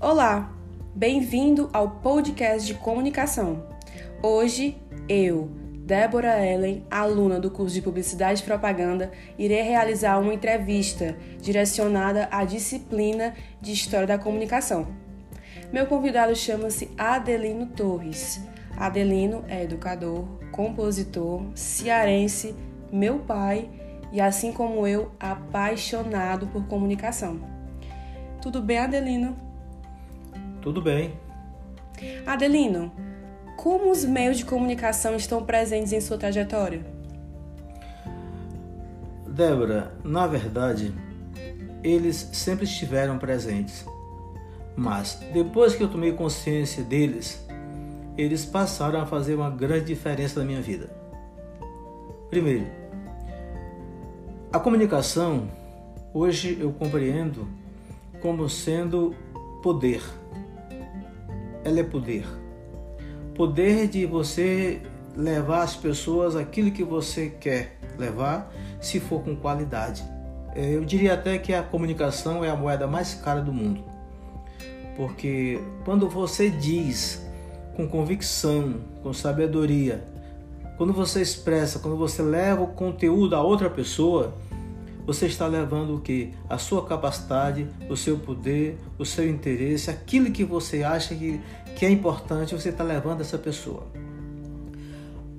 Olá, bem-vindo ao podcast de comunicação. Hoje, eu, Débora Ellen, aluna do curso de Publicidade e Propaganda, irei realizar uma entrevista direcionada à disciplina de História da Comunicação. Meu convidado chama-se Adelino Torres. Adelino é educador, compositor, cearense, meu pai e, assim como eu, apaixonado por comunicação. Tudo bem, Adelino? Tudo bem. Adelino, como os meios de comunicação estão presentes em sua trajetória? Débora, na verdade, eles sempre estiveram presentes. Mas depois que eu tomei consciência deles, eles passaram a fazer uma grande diferença na minha vida. Primeiro, a comunicação hoje eu compreendo como sendo poder. Ela é poder. Poder de você levar as pessoas aquilo que você quer levar, se for com qualidade. É, eu diria até que a comunicação é a moeda mais cara do mundo. Porque quando você diz com convicção, com sabedoria, quando você expressa, quando você leva o conteúdo a outra pessoa, você está levando o que? A sua capacidade, o seu poder, o seu interesse, aquilo que você acha que, que é importante, você está levando essa pessoa.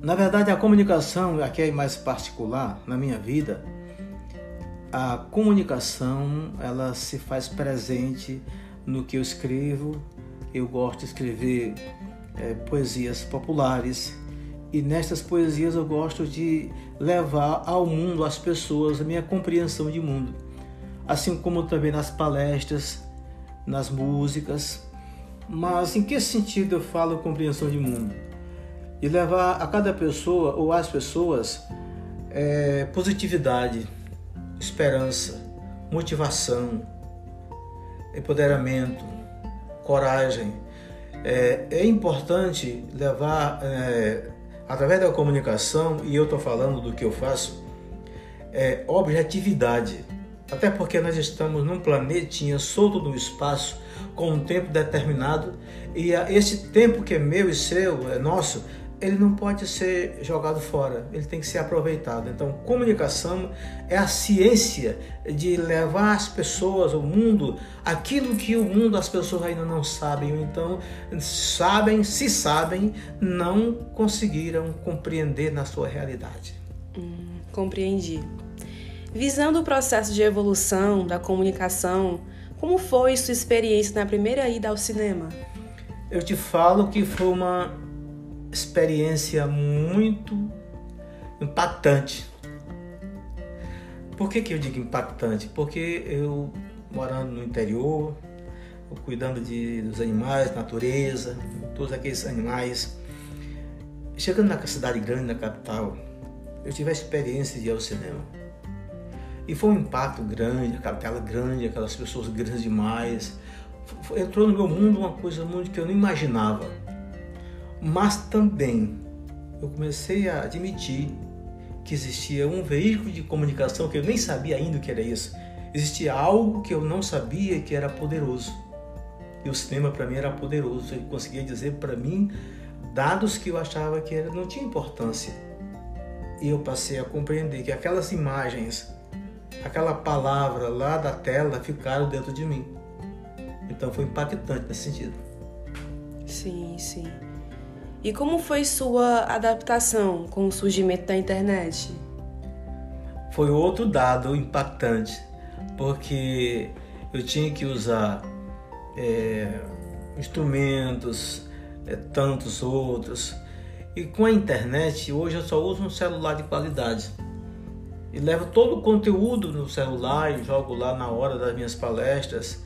Na verdade, a comunicação, aqui é mais particular na minha vida, a comunicação ela se faz presente no que eu escrevo. Eu gosto de escrever é, poesias populares e nestas poesias eu gosto de levar ao mundo, às pessoas, a minha compreensão de mundo. Assim como também nas palestras, nas músicas. Mas em que sentido eu falo compreensão de mundo? E levar a cada pessoa ou às pessoas é, positividade, esperança, motivação, empoderamento, coragem. É, é importante levar, é, através da comunicação, e eu estou falando do que eu faço, é, objetividade. Até porque nós estamos num planetinha solto no espaço, com um tempo determinado, e esse tempo que é meu e seu, é nosso, ele não pode ser jogado fora, ele tem que ser aproveitado. Então, comunicação é a ciência de levar as pessoas, o mundo, aquilo que o mundo, as pessoas ainda não sabem, ou então sabem, se sabem, não conseguiram compreender na sua realidade. Hum, compreendi. Visando o processo de evolução da comunicação, como foi sua experiência na primeira ida ao cinema? Eu te falo que foi uma experiência muito impactante. Por que, que eu digo impactante? Porque eu, morando no interior, cuidando de, dos animais, natureza, todos aqueles animais, chegando na cidade grande, na capital, eu tive a experiência de ir ao cinema. E foi um impacto grande, aquela tela grande, aquelas pessoas grandes demais. Entrou no meu mundo uma coisa muito que eu não imaginava mas também eu comecei a admitir que existia um veículo de comunicação que eu nem sabia ainda o que era isso. Existia algo que eu não sabia que era poderoso. E o cinema para mim era poderoso. Ele conseguia dizer para mim dados que eu achava que não tinha importância. E eu passei a compreender que aquelas imagens, aquela palavra lá da tela ficaram dentro de mim. Então foi impactante nesse sentido. Sim, sim. E como foi sua adaptação com o surgimento da internet? Foi outro dado impactante, porque eu tinha que usar é, instrumentos, é, tantos outros. E com a internet, hoje eu só uso um celular de qualidade. E levo todo o conteúdo no celular e jogo lá na hora das minhas palestras.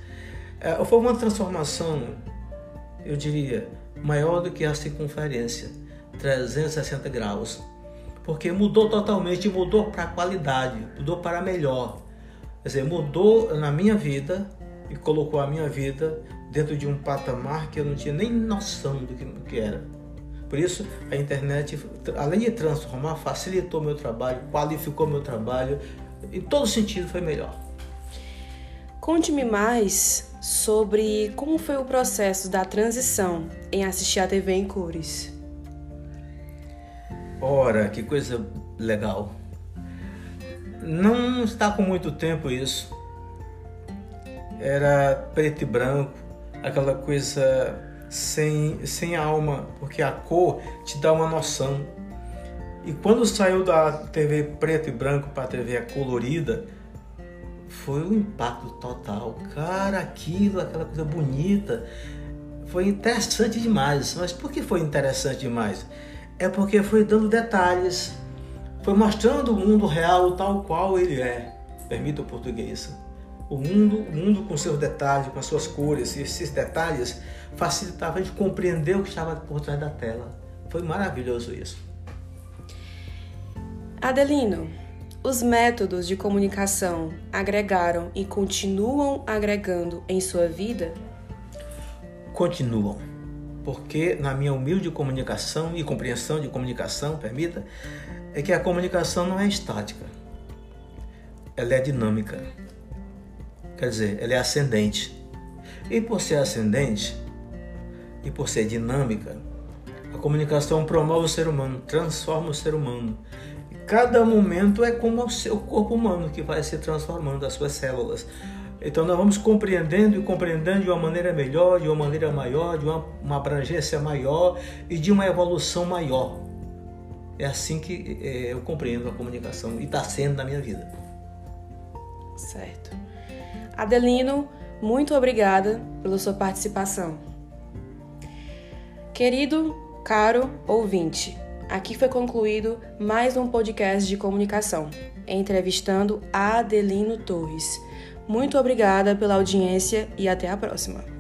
É, foi uma transformação, eu diria, maior do que a circunferência, 360 graus. Porque mudou totalmente, mudou para qualidade, mudou para melhor. Quer dizer, mudou na minha vida e colocou a minha vida dentro de um patamar que eu não tinha nem noção do que, do que era. Por isso, a internet, além de transformar, facilitou meu trabalho, qualificou meu trabalho, em todo sentido foi melhor. Conte-me mais sobre como foi o processo da transição em assistir a TV em cores. Ora, que coisa legal. Não está com muito tempo isso. Era preto e branco, aquela coisa sem, sem alma, porque a cor te dá uma noção. E quando saiu da TV preto e branco para a TV colorida, foi um impacto total. Cara, aquilo, aquela coisa bonita, foi interessante demais. Mas por que foi interessante demais? É porque foi dando detalhes, foi mostrando o mundo real tal qual ele é. Permita o português. O mundo, o mundo com seus detalhes, com as suas cores, e esses detalhes facilitavam a gente compreender o que estava por trás da tela. Foi maravilhoso isso. Adelino, os métodos de comunicação agregaram e continuam agregando em sua vida? Continuam. Porque, na minha humilde comunicação e compreensão de comunicação, permita, é que a comunicação não é estática, ela é dinâmica. Quer dizer, ela é ascendente. E por ser ascendente e por ser dinâmica, a comunicação promove o ser humano, transforma o ser humano Cada momento é como o seu corpo humano que vai se transformando, as suas células. Então nós vamos compreendendo e compreendendo de uma maneira melhor, de uma maneira maior, de uma, uma abrangência maior e de uma evolução maior. É assim que é, eu compreendo a comunicação e está sendo na minha vida. Certo. Adelino, muito obrigada pela sua participação. Querido, caro ouvinte, Aqui foi concluído mais um podcast de comunicação, entrevistando Adelino Torres. Muito obrigada pela audiência e até a próxima.